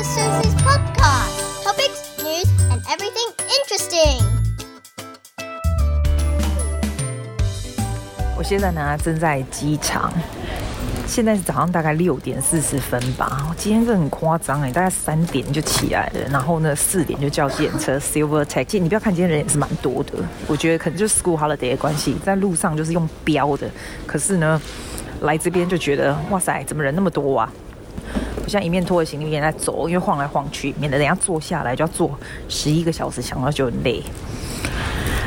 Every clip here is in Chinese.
to Susie's podcast. Topics, news, and everything interesting. 我现在呢正在机场，现在是早上大概六点四十分吧。我今天是很夸张哎，大概三点就起来了，然后呢四点就叫计程车 Silver Taxi。你不要看今天人也是蛮多的，我觉得可能就是 School Holiday 的关系，在路上就是用飙的。可是呢，来这边就觉得哇塞，怎么人那么多啊？像一面拖着行李，一面在走，因为晃来晃去，免得等下坐下来就要坐十一个小时，想到就很累。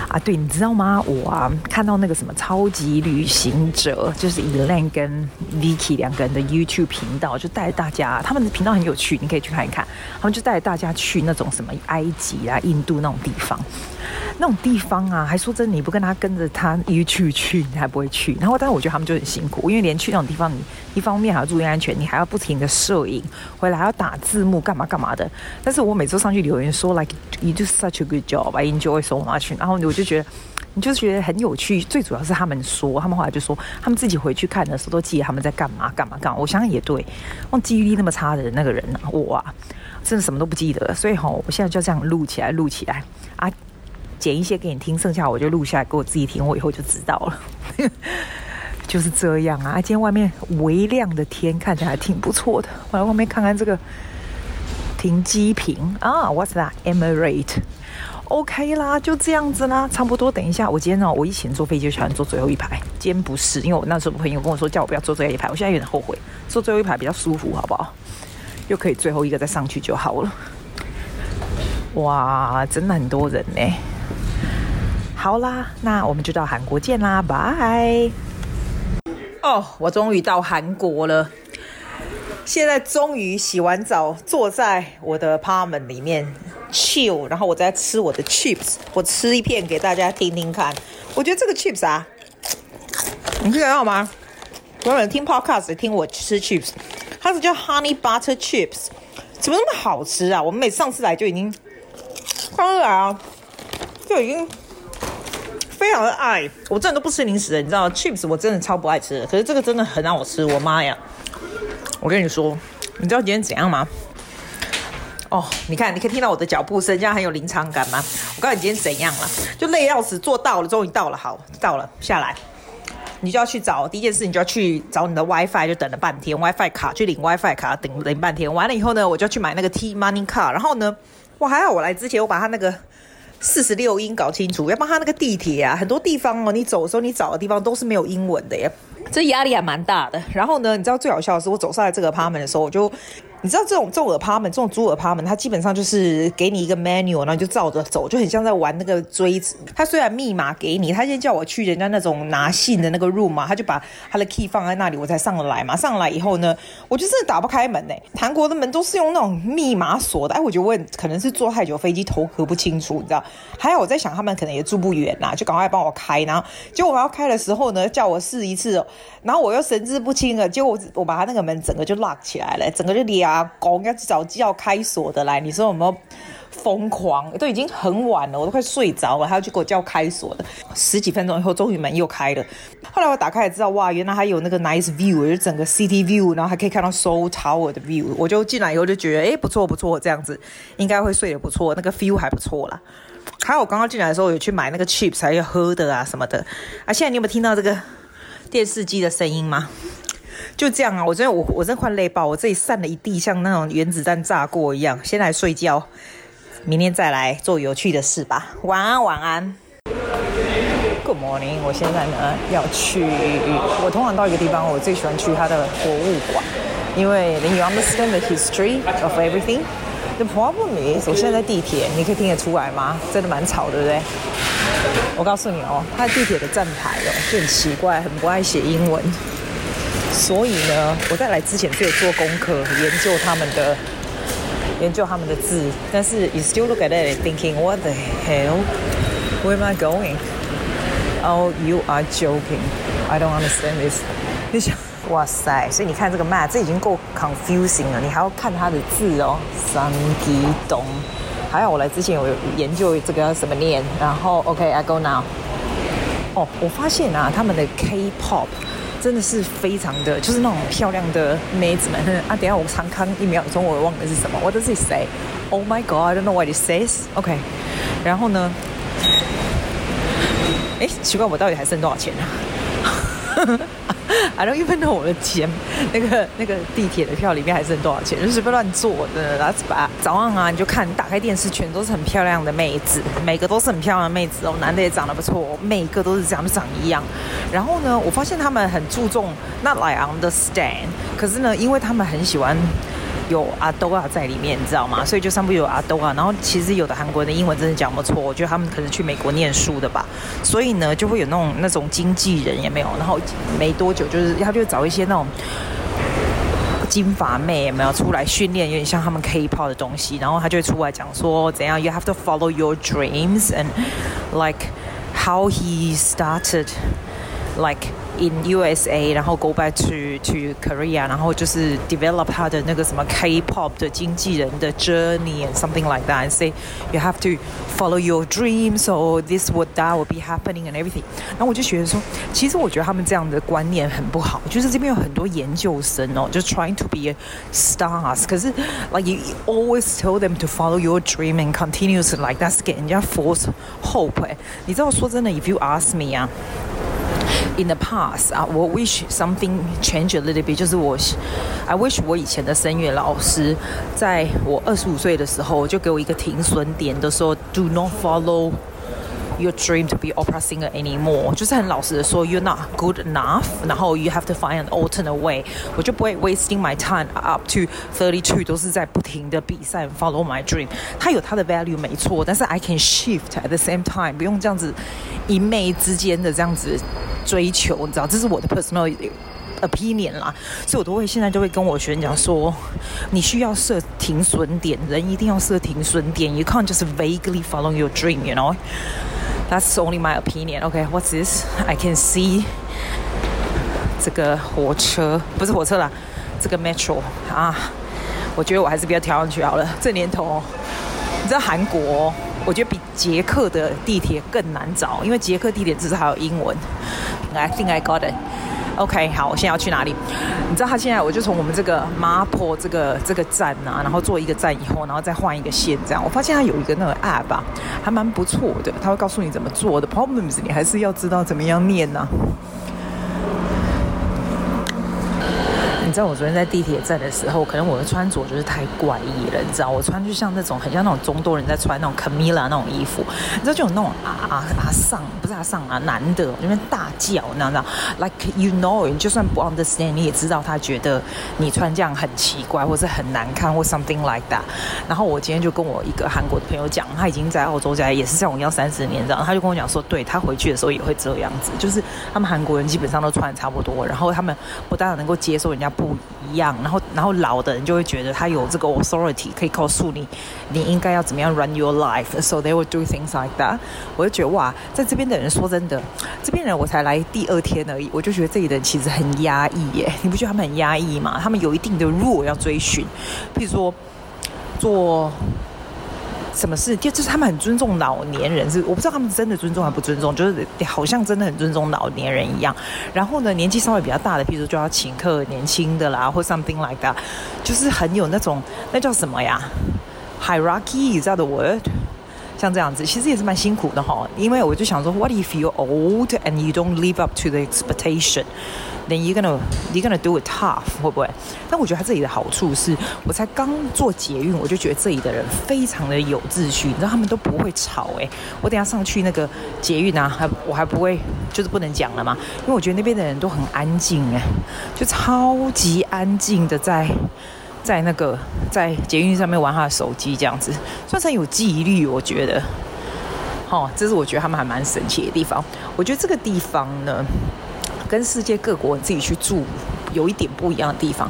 啊，对，你知道吗？我啊看到那个什么超级旅行者，就是 Elaine 跟 Vicky 两个人的 YouTube 频道，就带大家，他们的频道很有趣，你可以去看一看。他们就带大家去那种什么埃及啊、印度那种地方，那种地方啊，还说真，你不跟他跟着他 YouTube 去，你还不会去。然后，但是我觉得他们就很辛苦，因为连去那种地方，你一方面还要注意安全，你还要不停的摄影，回来还要打字幕，干嘛干嘛的。但是我每次上去留言说，like you do such a good job, I enjoy so much，然后我就。觉得你就觉得很有趣，最主要是他们说，他们后来就说，他们自己回去看的时候都记得他们在干嘛干嘛干嘛。我想想也对，忘记忆力那么差的那个人、啊，我啊，真的什么都不记得。所以吼，我现在就这样录起来，录起来啊，剪一些给你听，剩下我就录下来给我自己听，我以后就知道了。就是这样啊。今天外面微亮的天看起来还挺不错的，我来外面看看这个停机坪啊，What's that？Emirate。OK 啦，就这样子啦，差不多。等一下，我今天呢，我以前坐飞机就喜欢坐最后一排，今天不是，因为我那时候朋友跟我说叫我不要坐最后一排，我现在有点后悔，坐最后一排比较舒服，好不好？又可以最后一个再上去就好了。哇，真的很多人呢。好啦，那我们就到韩国见啦，拜。哦，我终于到韩国了，现在终于洗完澡，坐在我的 apartment 里面。chill，然后我在吃我的 chips，我吃一片给大家听听看。我觉得这个 chips 啊，你听得到吗？有人听 podcast 听我吃 chips，它是叫 honey butter chips，怎么那么好吃啊？我们每次上次来就已经，刚来啊，就已经非常的爱。我真的都不吃零食的，你知道 chips 我真的超不爱吃的，可是这个真的很好吃，我妈呀！我跟你说，你知道今天怎样吗？哦，你看，你可以听到我的脚步声，这样很有临场感吗？我告诉你今天怎样了，就累要死，坐到了，终于到了，好，到了，下来，你就要去找第一件事，你就要去找你的 WiFi，就等了半天，WiFi 卡去领 WiFi 卡，等等半天，完了以后呢，我就要去买那个 T Money 卡，然后呢，哇，还好我来之前我把它那个四十六音搞清楚，要不然它那个地铁啊，很多地方哦，你走的时候你找的地方都是没有英文的耶，这压力还蛮大的。然后呢，你知道最好笑的是，我走上来这个 apartment 的时候，我就。你知道这种这种 apartment 这种租 apartment 它基本上就是给你一个 menu，然后你就照着走，就很像在玩那个锥子。他虽然密码给你，他先叫我去人家那种拿信的那个 room 嘛，他就把他的 key 放在那里，我才上得来嘛。上来以后呢，我就真的打不开门呢。韩国的门都是用那种密码锁的，哎，我觉得我可能是坐太久飞机头壳不清楚，你知道？还有我在想他们可能也住不远呐，就赶快帮我开。然后结果我要开的时候呢，叫我试一次，然后我又神志不清了，结果我我把他那个门整个就 lock 起来了，整个就俩拱要找叫开锁的来，你说有没有疯狂？都已经很晚了，我都快睡着了，还要去给我叫开锁的。十几分钟以后，终于门又开了。后来我打开才知道，哇，原来还有那个 nice view，就整个 city view，然后还可以看到 so Tower 的 view。我就进来以后就觉得，哎，不错不错，这样子应该会睡得不错，那个 feel 还不错啦。还有我刚刚进来的时候有去买那个 chips，还有喝的啊什么的。啊，现在你有没有听到这个电视机的声音吗？就这样啊，我真的我我真的快累爆，我这里散了一地像那种原子弹炸过一样。先来睡觉，明天再来做有趣的事吧。晚安，晚安。Good morning，我现在呢要去，我通常到一个地方，我最喜欢去它的博物馆，因为 Then you understand the history of everything. The problem is，我现在在地铁，你可以听得出来吗？真的蛮吵，对不对？我告诉你哦，它地铁的站牌哦就很奇怪，很不爱写英文。所以呢，我在来之前就有做功课，研究他们的研究他们的字。但是，you still look at it thinking, what the hell? Where am I going? Oh, you are joking. I don't understand this. 你想，哇塞！所以你看这个 map，这已经够 confusing 了。你还要看他的字哦，三吉东。还好我来之前有研究这个要怎么念。然后，OK, I go now. 哦，我发现啊，他们的 K-pop。真的是非常的，就是那种漂亮的妹子们 啊。等下我常看一秒钟，我忘了是什么。What does it say? Oh my god, I don't know what it says. OK，然后呢？哎，奇怪，我到底还剩多少钱啊？I don't even know 我的钱，那个那个地铁的票里面还剩多少钱？就是不乱坐的。That's bad。早上啊，你就看打开电视，全都是很漂亮的妹子，每个都是很漂亮的妹子哦，男的也长得不错，每个都是这样，长一样。然后呢，我发现他们很注重，not like understand，可是呢，因为他们很喜欢。有阿兜啊在里面，你知道吗？所以就上面有阿兜啊。然后其实有的韩国人的英文真的讲不错，我觉得他们可能去美国念书的吧。所以呢，就会有那种那种经纪人也没有。然后没多久，就是他就找一些那种金发妹也没有出来训练，有点像他们 K-pop 的东西。然后他就会出来讲说怎样，you have to follow your dreams and like how he started like。in USA，然后 go back to to Korea，然后就是 develop 他的那个什么 K-pop 的经纪人的 journey and something like that，and say you have to follow your dreams or this would that will be happening and everything。然后我就觉得说，其实我觉得他们这样的观念很不好，就是这边有很多研究生哦，就 trying to be a stars，可是 like you always tell them to follow your dream and continuously like that's 给人家 false hope。哎，你知道说真的，if you ask me 啊。 In the past 啊，我 wish something change a little bit，就是我，I wish 我以前的声乐老师，在我二十五岁的时候，就给我一个停损点的时候，Do not follow。Your dream to be opera singer anymore，就是很老实的说，You're not good enough，然后 You have to find an alternate way。我就不会 wasting my time up to thirty two，都是在不停的比赛 follow my dream。它有它的 value 没错，但是 I can shift at the same time，不用这样子一昧之间的这样子追求，你知道，这是我的 personal Opinion 啦。所以我都会现在就会跟我学生讲说，你需要设停损点，人一定要设停损点，You can't just vaguely follow your dream，you know。That's only my opinion. Okay, what's this? I can see 这个火车不是火车啦，这个 metro 啊，我觉得我还是不要跳上去好了。这年头，你知道韩国，我觉得比捷克的地铁更难找，因为捷克地铁至少还有英文。I think I got it. OK，好，我现在要去哪里？你知道他现在，我就从我们这个麻坡这个这个站啊，然后坐一个站以后，然后再换一个线，这样。我发现他有一个那个 app 啊，还蛮不错的，他会告诉你怎么做的。Problems 你还是要知道怎么样念呢、你知道我昨天在地铁站的时候，可能我的穿着就是太怪异了，你知道，我穿就像那种很像那种中东人在穿那种 Camila 那种衣服，你知道就有那种啊啊啊上不是啊上啊男的那边大叫，你知道，like you know，就算不 understand，你也知道他觉得你穿这样很奇怪，或是很难看，或 something like that。然后我今天就跟我一个韩国的朋友讲，他已经在澳洲家也是像我一样三十年这样，他就跟我讲说，对他回去的时候也会这样子，就是他们韩国人基本上都穿的差不多，然后他们不但能够接受人家。不一样，然后然后老的人就会觉得他有这个 authority 可以告诉你，你应该要怎么样 run your life，so they will do things like that。我就觉得哇，在这边的人说真的，这边人我才来第二天而已，我就觉得这里的人其实很压抑耶，你不觉得他们很压抑吗？他们有一定的路要追寻，譬如说做。什么事？就就是他们很尊重老年人，是我不知道他们真的尊重还不尊重，就是好像真的很尊重老年人一样。然后呢，年纪稍微比较大的，譬如说就要请客年轻的啦，或 something like that，就是很有那种那叫什么呀？Hierarchy，you know the word？像这样子，其实也是蛮辛苦的哈。因为我就想说，What if you're old and you don't live up to the expectation？Then you're gonna you're gonna do it tough，会不会？但我觉得他这里的好处是，我才刚坐捷运，我就觉得这里的人非常的有秩序，你知道他们都不会吵哎。我等下上去那个捷运啊，还我还不会，就是不能讲了嘛，因为我觉得那边的人都很安静哎，就超级安静的在在那个在捷运上面玩他的手机这样子，算是有纪律，我觉得。哦，这是我觉得他们还蛮神奇的地方。我觉得这个地方呢。跟世界各国自己去住有一点不一样的地方。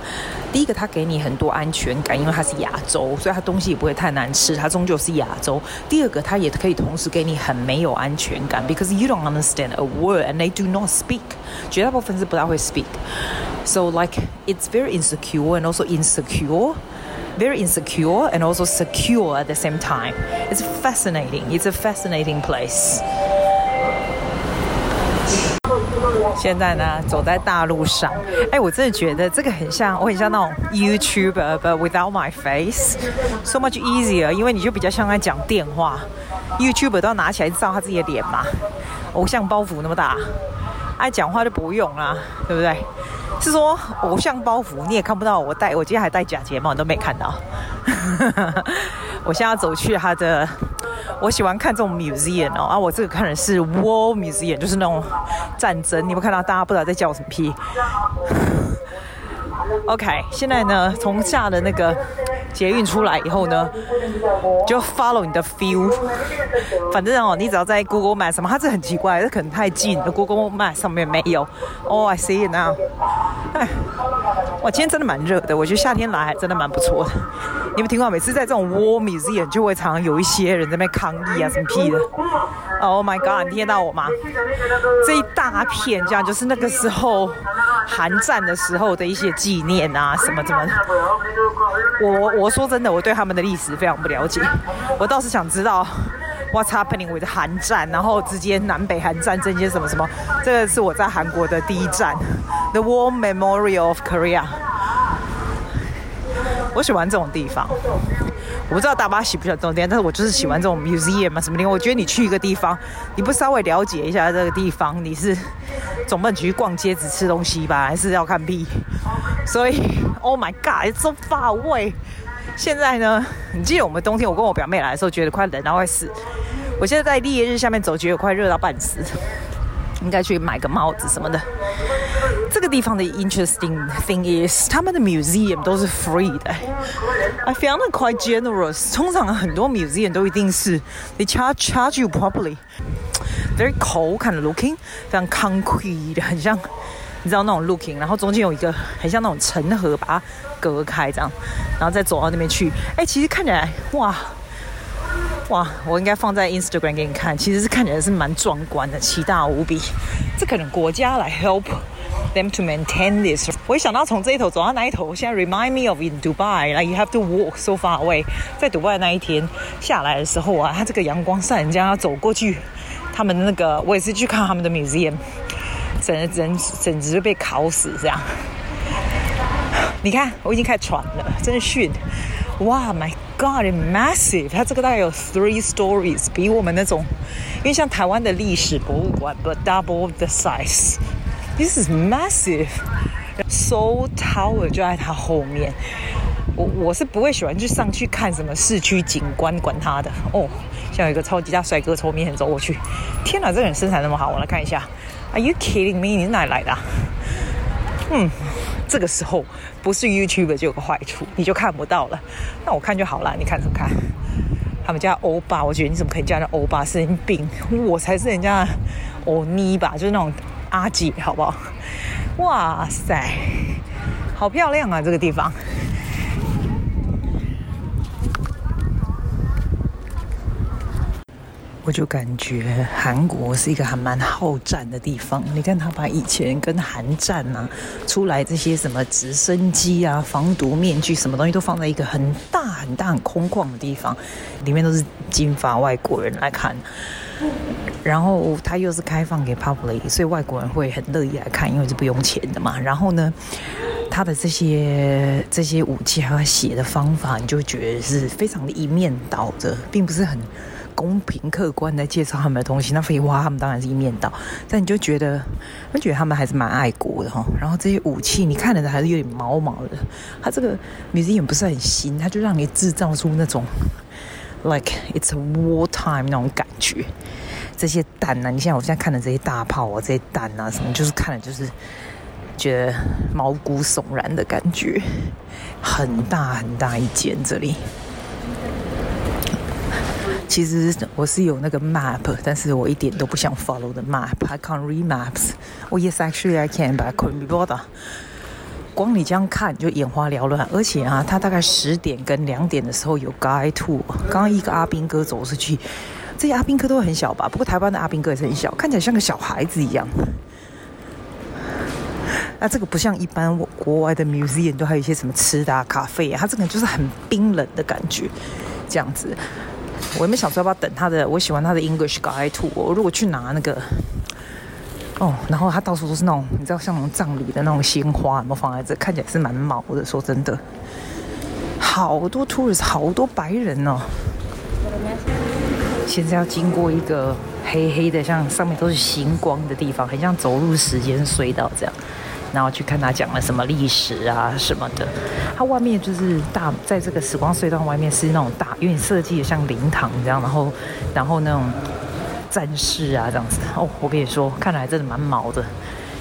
第一个，它给你很多安全感，因为它是亚洲，所以它东西也不会太难吃，它终究是亚洲。第二个，它也可以同时给你很没有安全感，because you don't understand a word and they do not speak。绝大部分是不大会 speak。So like it's very insecure and also insecure, very insecure and also secure at the same time. It's fascinating. It's a fascinating place. 现在呢，走在大路上，哎，我真的觉得这个很像，我很像那种 YouTuber，but without my face，so much easier，因为你就比较像在讲电话，YouTuber 都要拿起来照他自己的脸嘛，偶像包袱那么大，爱讲话就不用啦，对不对？是说偶像包袱你也看不到我戴，我今天还戴假睫毛，你都没看到。我现在要走去他的。我喜欢看这种 museum 哦，啊，我这个看的是 war museum，就是那种战争。你有没有看到大家不知道在叫什么屁？OK，现在呢，从下的那个捷运出来以后呢，就 follow 你的 feel。反正哦，你只要在 Google 买什么，它这很奇怪，这可能太近了，Google Map 上面没有。Oh, I see it now。哎，哇，今天真的蛮热的，我觉得夏天来还真的蛮不错的。你们听过？每次在这种 war museum 就会常常有一些人在那边抗议啊，什么屁的？Oh my god！你听到我吗？这一大片这样，就是那个时候韩战的时候的一些纪念啊，什么什么的。我我说真的，我对他们的历史非常不了解。我倒是想知道 what's happening with 韩战，然后之间南北韩战争些什么什么。这个是我在韩国的第一站，The War Memorial of Korea。我喜欢这种地方，我不知道大巴喜不喜欢这种地方，但是我就是喜欢这种 museum 嘛，什么的？我觉得你去一个地方，你不稍微了解一下这个地方，你是总不能去逛街只吃东西吧？还是要看屁？所以，Oh my God，it's so far away。现在呢，你记得我们冬天我跟我表妹来的时候，觉得快冷到快死。我现在在烈日下面走，觉得快热到半死，应该去买个帽子什么的。这个地方的 interesting thing is，他们的 museum 都是 free 的。I found it quite generous。通常很多 museum 都一定是 they charge charge you properly，very cold kind of looking，非常 concrete，很像你知道那种 looking。然后中间有一个很像那种城河把它隔开这样，然后再走到那边去。哎，其实看起来哇哇，我应该放在 Instagram 给你看。其实是看起来是蛮壮观的，奇大无比。这可能国家来 help。them to maintain this。我一想到从这一头走到那一头，现在 remind me of in Dubai，like you have to walk so far away。在迪拜那一天下来的时候啊，它这个阳光晒人家走过去，他们那个我也是去看他们的 museum，整整简直被烤死这样。你看，我已经开始喘了，真是哇，My God，massive！它这个大概有 three stories，比我们那种，因为像台湾的历史博物馆，but double the size。This is massive。Soul Tower 就在它后面。我我是不会喜欢去上去看什么市区景观，管它的哦。像有一个超级大帅哥从我面前走过去，天哪，这个人身材那么好，我来看一下。Are you kidding me？你是哪里来的？嗯，这个时候不是 YouTuber 就有个坏处，你就看不到了。那我看就好了，你看什么看？他们叫欧巴，我觉得你怎么可以叫人欧巴？神经病！我才是人家欧尼吧，就是那种。阿姐，好不好？哇塞，好漂亮啊！这个地方，我就感觉韩国是一个还蛮好战的地方。你看，他把以前跟韩战啊出来这些什么直升机啊、防毒面具什么东西，都放在一个很大很大很空旷的地方，里面都是金发外国人来看。然后他又是开放给 public，所以外国人会很乐意来看，因为是不用钱的嘛。然后呢，他的这些这些武器还有写的方法，你就觉得是非常的一面倒的，并不是很公平客观的介绍他们的东西。那废话，他们当然是一面倒，但你就觉得，我觉得他们还是蛮爱国的哈。然后这些武器，你看的还是有点毛毛的。它这个 museum 不是很新，它就让你制造出那种 like it's a war time 那种感觉。这些弹呢、啊？你像我现在看的这些大炮啊，这些弹啊，什么就是看了就是觉得毛骨悚然的感觉，很大很大一间这里。其实我是有那个 map，但是我一点都不想 follow the map。I can't read maps。Oh yes, actually I can, but I couldn't be bothered。光你这样看就眼花缭乱，而且啊，他大概十点跟两点的时候有 guy tour。刚刚一个阿兵哥走出去。这些阿兵哥都很小吧？不过台湾的阿兵哥也是很小，看起来像个小孩子一样。那这个不像一般国外的 museum 都还有一些什么吃的啊、咖啡啊，它这个就是很冰冷的感觉，这样子。我也没想说要不要等他的，我喜欢他的 English Guy t o。我如果去拿那个哦，然后他到处都是那种，你知道像那种葬礼的那种鲜花，有没有放在这？看起来是蛮毛的。说真的，好多 Tourist，好多白人哦。现在要经过一个黑黑的，像上面都是星光的地方，很像走入时间隧道这样。然后去看他讲了什么历史啊什么的。它外面就是大，在这个时光隧道外面是那种大，有点设计的像灵堂这样，然后，然后那种。战士啊，这样子哦，我跟你说，看来真的蛮毛的。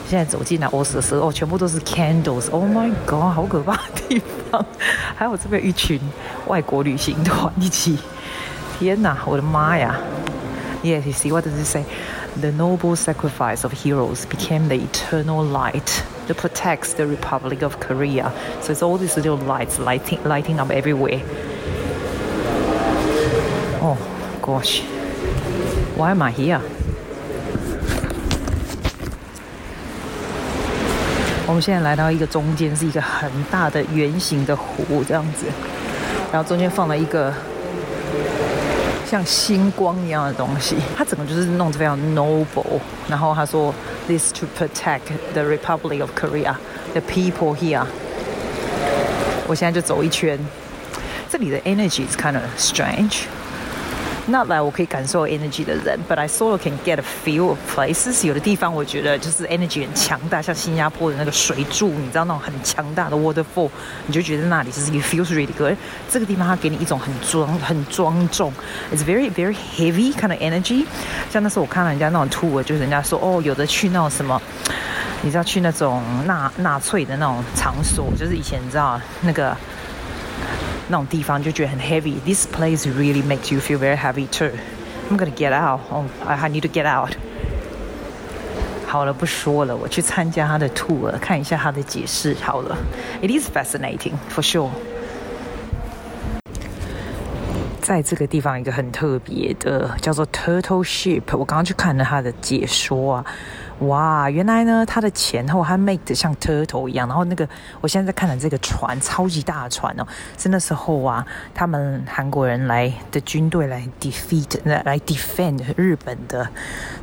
现在走进 来欧斯的时候，哦，全部都是 candles，Oh my god，好可怕的地方。还有这边一群外国旅行团一起，天哪，我的妈呀！Yes, you see what does it say? The noble sacrifice of heroes became the eternal light To protect the Republic of Korea. So it's all these little lights lighting lighting up everywhere. Oh gosh. Why am I here? 我们现在来到一个中间，是一个很大的圆形的湖，这样子，然后中间放了一个像星光一样的东西，它整个就是弄得非常 noble。然后他说，This to protect the Republic of Korea, the people here。我现在就走一圈，这里的 energy is kind of strange。Not like 我可以感受 energy 的人，but I sort of can get a feel of places。有的地方我觉得就是 energy 很强大，像新加坡的那个水柱，你知道那种很强大的 waterfall，你就觉得那里就是 you feels really good。这个地方它给你一种很庄很庄重，it's very very heavy kind of energy。像那时候我看到人家那种 tour，就是人家说哦，有的去那种什么， 你知道去那种纳纳粹的那种场所，就是以前你知道那个。那种地方就觉得很 heavy。This place really makes you feel very heavy too. I'm gonna get out. Oh, I need to get out. 好了，不说了，我去参加他的 tour，看一下他的解释。好了，It is fascinating for sure. 在这个地方，一个很特别的叫做 Turtle Ship。我刚刚去看了他的解说啊。哇，原来呢，它的前后还 make 的像 turtle 一样。然后那个，我现在在看的这个船，超级大的船哦，是那时候啊，他们韩国人来的军队来 defeat 来来 defend 日本的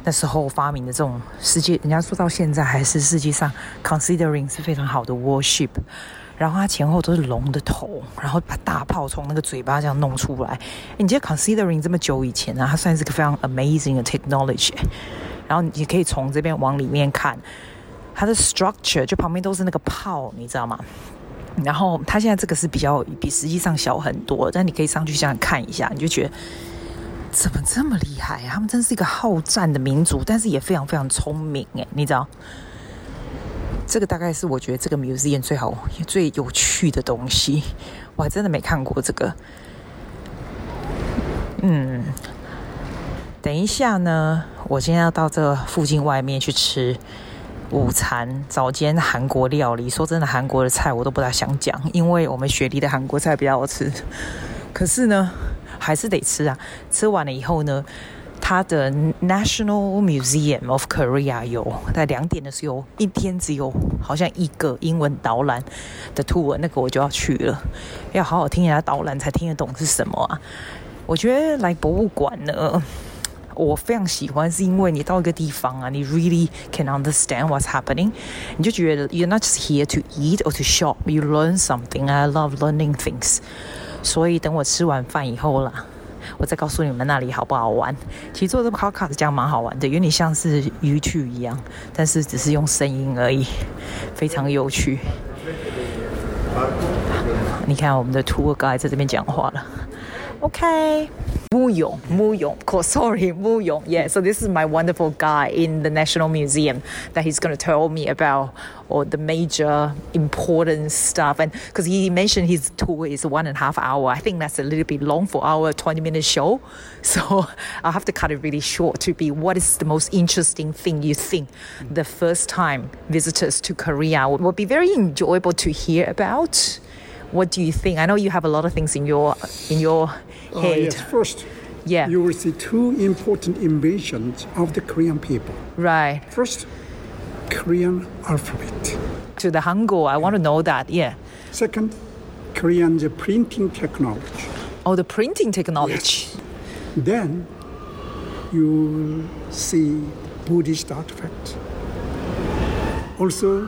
那时候发明的这种世界，人家说到现在还是世界上 considering 是非常好的 warship。然后它前后都是龙的头，然后把大炮从那个嘴巴这样弄出来。你觉得 considering 这么久以前啊，它算是个非常 amazing 的 technology。然后你可以从这边往里面看，它的 structure 就旁边都是那个炮，你知道吗？然后它现在这个是比较比实际上小很多，但你可以上去这样看一下，你就觉得怎么这么厉害啊？他们真是一个好战的民族，但是也非常非常聪明诶，你知道？这个大概是我觉得这个 museum 最好最有趣的东西，我还真的没看过这个。嗯。等一下呢，我今天要到这附近外面去吃午餐，早间韩国料理。说真的，韩国的菜我都不大想讲，因为我们雪梨的韩国菜比较好吃。可是呢，还是得吃啊。吃完了以后呢，它的 National Museum of Korea 有在两点的时候，一天只有好像一个英文导览的 tour，那个我就要去了，要好好听一下导览才听得懂是什么啊。我觉得来博物馆呢。我非常喜欢，是因为你到一个地方啊，你 really can understand what's happening，你就觉得 you're not just here to eat or to shop，you learn something。I love learning things。所以等我吃完饭以后啦，我再告诉你们那里好不好玩。其实做这个 podcast 这样蛮好玩的，有点像是 YouTube 一样，但是只是用声音而已，非常有趣。你看我们的 tour guide 在这边讲话了，OK。Moo Yong, Yong, oh, sorry, Moo Yong. Yeah, so this is my wonderful guy in the National Museum that he's going to tell me about all the major important stuff. And because he mentioned his tour is one and a half hour, I think that's a little bit long for our 20 minute show. So I'll have to cut it really short to be what is the most interesting thing you think the first time visitors to Korea would be very enjoyable to hear about. What do you think? I know you have a lot of things in your in your uh, yes, first, yeah. you will see two important inventions of the Korean people. Right. First, Korean alphabet. To the Hangul, I want to know that. Yeah. Second, Korean's printing technology. Oh, the printing technology. Yes. Then you see Buddhist artifact, Also,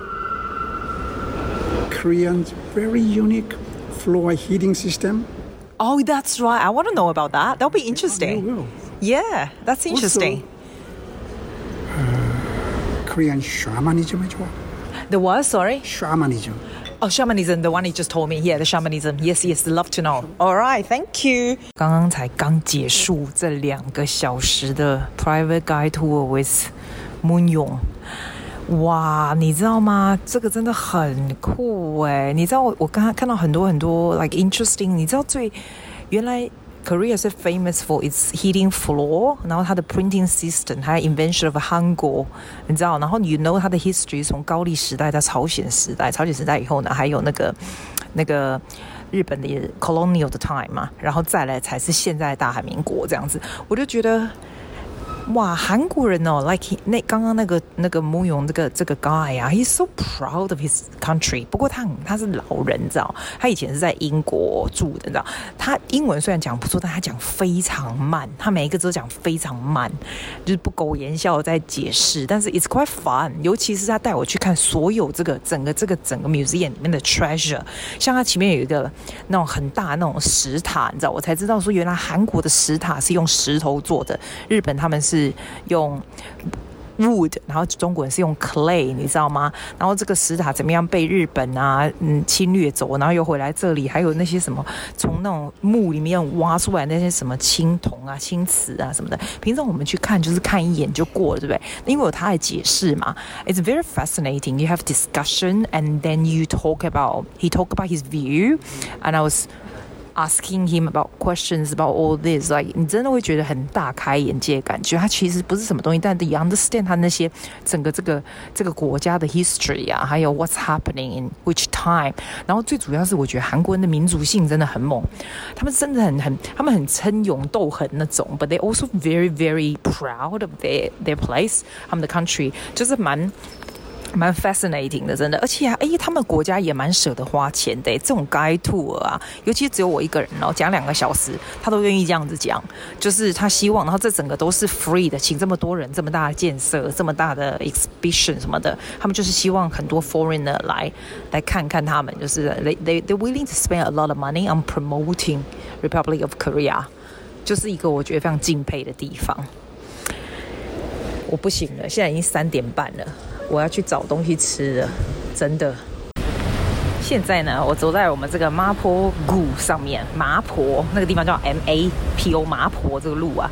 Korean's very unique floor heating system. Oh, that's right. I want to know about that. That'll be interesting. You will. Yeah, that's interesting. Korean shamanism as well. the what? Sorry. Shamanism. Oh, shamanism, the one you just told me. Yeah, the shamanism. Yes, yes, love to know. All right, thank you. 刚刚才刚结束这两个小时的 private guide tour with Moon Yong。 哇，你知道吗？这个真的很酷哎！你知道我我刚刚看到很多很多 like interesting。你知道最原来 Korea 是 famous for its heating floor，然后它的 printing system，还有 invention of Hangul，你知道？然后 you know 它的 history 从高丽时代到朝鲜时代，朝鲜时代以后呢，还有那个那个日本的 colonial 的 time 嘛，然后再来才是现在大韩民国这样子，我就觉得。哇，韩国人哦，like 那刚刚那个那个慕容这个这个 guy 啊，he's so proud of his country。不过他他是老人，你知道，他以前是在英国住的，你知道。他英文虽然讲不错，但他讲非常慢，他每一个字都讲非常慢，就是不苟言笑在解释。但是 it's quite fun，尤其是他带我去看所有这个整个这个整个 museum 里面的 treasure，像他前面有一个那种很大那种石塔，你知道，我才知道说原来韩国的石塔是用石头做的，日本他们是。是用 wood，然后中国人是用 clay，你知道吗？然后这个石塔怎么样被日本啊嗯侵略走，然后又回来这里，还有那些什么从那种墓里面挖出来那些什么青铜啊、青瓷啊什么的，平常我们去看就是看一眼就过了，对不对？因为有他的解释嘛。It's very fascinating. You have discussion and then you talk about he talk about his view, and I was. Asking him about questions about all this, like 你真的会觉得很大开眼界的感觉。他其实不是什么东西，但 you understand 他那些整个这个这个国家的 history 啊，还有 what's happening in which time。然后最主要是我觉得韩国人的民族性真的很猛，他们真的很很，他们很称勇斗狠那种，but they also very very proud of their their place，他们的 country 就是蛮。 蛮 fascinating 的，真的，而且啊，哎，他们国家也蛮舍得花钱的，这种 guide tour 啊，尤其只有我一个人哦，讲两个小时，他都愿意这样子讲，就是他希望，然后这整个都是 free 的，请这么多人，这么大的建设，这么大的 exhibition 什么的，他们就是希望很多 foreigner 来来看看他们，就是 they they they willing to spend a lot of money on promoting Republic of Korea，就是一个我觉得非常敬佩的地方。我不行了，现在已经三点半了。我要去找东西吃了，真的。现在呢，我走在我们这个麻坡谷上面，麻坡那个地方叫 M A P O 麻坡这个路啊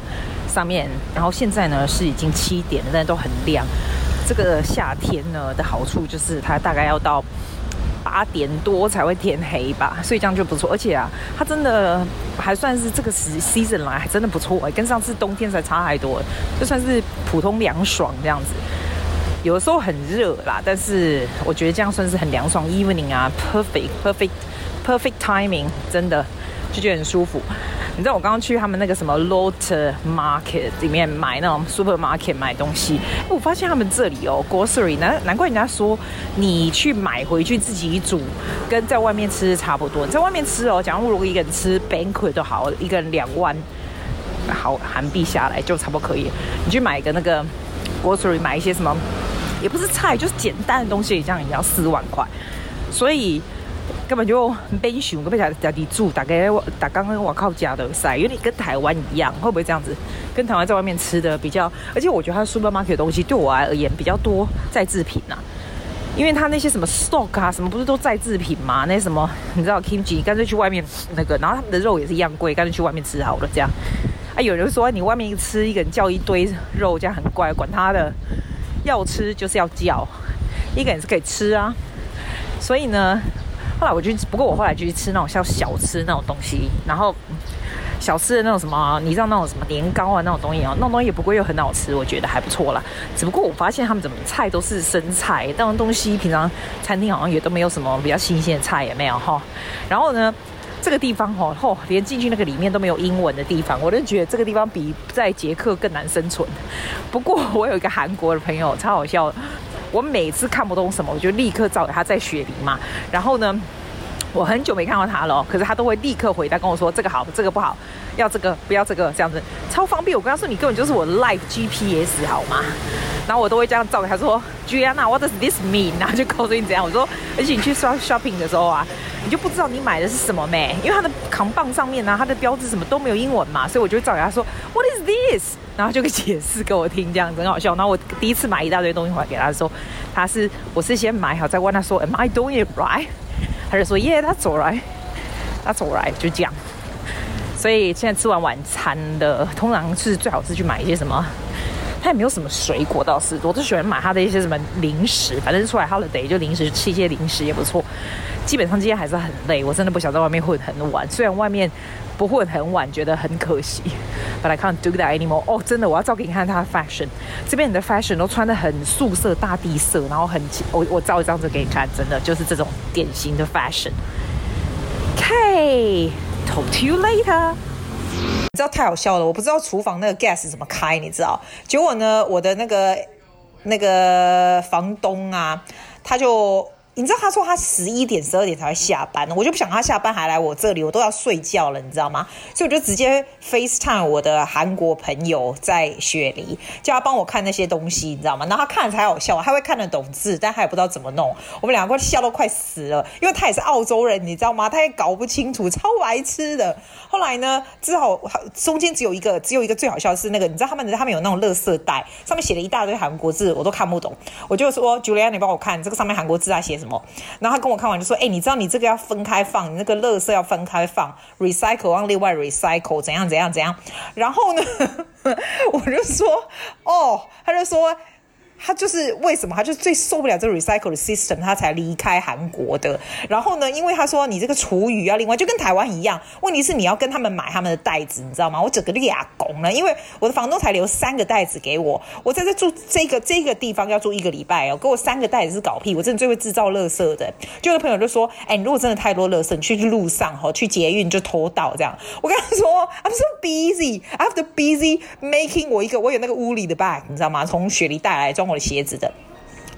上面。然后现在呢是已经七点了，但都很亮。这个夏天呢的好处就是它大概要到八点多才会天黑吧，所以这样就不错。而且啊，它真的还算是这个时 season 来还真的不错哎，跟上次冬天才差太多，就算是普通凉爽这样子。有的时候很热啦，但是我觉得这样算是很凉爽。Evening 啊，perfect perfect perfect timing，真的就觉得很舒服。你知道我刚刚去他们那个什么 Lot Market 里面买那种 supermarket 买东西，我发现他们这里哦，grocery 难难怪人家说你去买回去自己煮，跟在外面吃差不多。你在外面吃哦，假如如果一个人吃 banquet 都好，一个人两万好韩币下来就差不多可以。你去买一个那个 grocery 买一些什么？也不是菜，就是简单的东西，这样也要四万块，所以根本就没想，根本在家里住，大概我打刚刚我靠家的塞，有点跟台湾一样，会不会这样子？跟台湾在外面吃的比较，而且我觉得它 supermarket 的东西对我而言比较多再制品呐、啊，因为他那些什么 stock 啊，什么不是都再制品吗？那些什么你知道 kimchi，干脆去外面那个，然后他们的肉也是一样贵，干脆去外面吃好了这样。啊，有人说你外面吃一个人叫一堆肉，这样很怪，管他的。要吃就是要叫，一个人是可以吃啊，所以呢，后来我就不过我后来就去吃那种像小吃那种东西，然后小吃的那种什么，你知道那种什么年糕啊那种东西哦，那种东西也不贵又很好吃，我觉得还不错啦。只不过我发现他们怎么菜都是生菜，那种东西平常餐厅好像也都没有什么比较新鲜的菜也没有哈。然后呢，这个地方哦，吼，连进去那个里面都没有英文的地方，我就觉得这个地方比在捷克更难生存。不过我有一个韩国的朋友，超好笑。我每次看不懂什么，我就立刻找他在雪梨嘛。然后呢，我很久没看到他了，可是他都会立刻回答跟我说：“这个好，这个不好，要这个不要这个，这样子超方便。”我跟他说：“你根本就是我的 life GPS 好吗？”然后我都会这样照给他说，Juliana，what does this mean？然后就告诉你怎样。我说，而且你去刷 shopping 的时候啊，你就不知道你买的是什么咩，因为它的扛棒上面呢、啊，它的标志什么都没有英文嘛，所以我就会照给他说，what is this？然后就给解释给我听，这样很好笑。然后我第一次买一大堆东西回来给他的时候，他是我是先买好再问他说，Am I doing it right？他就说，Yeah，that's alright，that's alright，就这样。所以现在吃完晚餐的，通常是最好是去买一些什么，他也没有什么水果倒是，我就喜欢买他的一些什么零食，反正出来 holiday 就零食吃一些零食也不错。基本上今天还是很累，我真的不想在外面混很晚。虽然外面不混很晚觉得很可惜，but I can't do that anymore。哦，真的，我要照给你看他的 fashion。这边你的 fashion 都穿得很素色、大地色，然后很我我照一张子给你看，真的就是这种典型的 fashion。Okay。Talk to you later。你知道太好笑了，我不知道厨房那个 gas 怎么开，你知道？结果呢，我的那个那个房东啊，他就。你知道他说他十一点十二点才会下班，我就不想他下班还来我这里，我都要睡觉了，你知道吗？所以我就直接 FaceTime 我的韩国朋友在雪梨，叫他帮我看那些东西，你知道吗？然后他看了才好笑，他会看得懂字，但他也不知道怎么弄。我们两个笑都快死了，因为他也是澳洲人，你知道吗？他也搞不清楚，超白痴的。后来呢，只好中间只有一个，只有一个最好笑是那个，你知道他们他们有那种垃圾袋，上面写了一大堆韩国字，我都看不懂。我就说 Julia，你帮我看这个上面韩国字在写什么？然后他跟我看完就说：“哎，你知道你这个要分开放，你那个乐色要分开放，recycle 让另外 recycle，怎样怎样怎样。”然后呢，我就说：“哦。”他就说。他就是为什么他就最受不了这 recycle 的 system，他才离开韩国的。然后呢，因为他说你这个厨余要另外，就跟台湾一样。问题是你要跟他们买他们的袋子，你知道吗？我整个俩拱了，因为我的房东才留三个袋子给我，我在这住这个这个地方要住一个礼拜哦，给我三个袋子是搞屁！我真的最会制造垃圾的。就有朋友就说：“哎，你如果真的太多垃圾，你去路上哈，去捷运就偷倒这样。”我跟他说：“I'm so busy, I have to busy making 我一个我有那个屋里的 bag，你知道吗？从雪梨带来装。”我的鞋子的，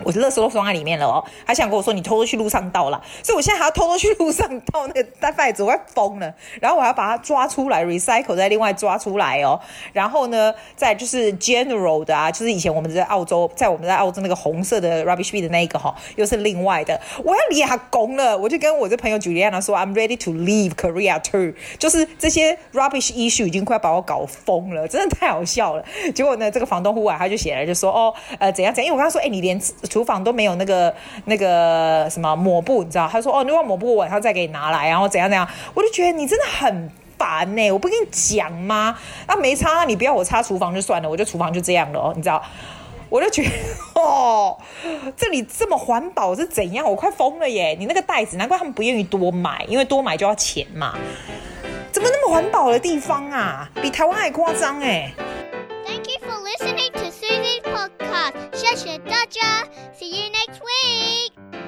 我的垃圾都装在里面了哦。还想跟我说你偷偷去路上倒了，所以我现在还要偷偷去路上倒那个大袋子，我快疯了。然后我还要把它抓出来，recycle 再另外抓出来哦。然后呢，再就是 general 的啊，就是以前我们在澳洲，在我们在澳洲那个红色的 rubbish b 的那一个哈、哦，又是另外的。我要俩拱了，我就跟我这朋友 Julian 说，I'm ready to leave Korea too。就是这些 rubbish issue 已经快把我搞疯了，真的太好笑了。结果呢，这个房东忽然他就写了，就说哦，呃，怎样怎样，因为我跟他说，哎，你连厨房都没有那个那个什么抹布，你知道？他说：“哦，你把抹布我晚上再给你拿来，然后怎样怎样。”我就觉得你真的很烦呢、我不跟你讲吗？那、啊、没擦，那你不要我擦厨房就算了，我就厨房就这样了哦，你知道？我就觉得 哦，这里这么环保是怎样？我快疯了耶！你那个袋子，难怪他们不愿意多买，因为多买就要钱嘛。怎么那么环保的地方啊？比台湾还夸张哎！Dodger. See you next week.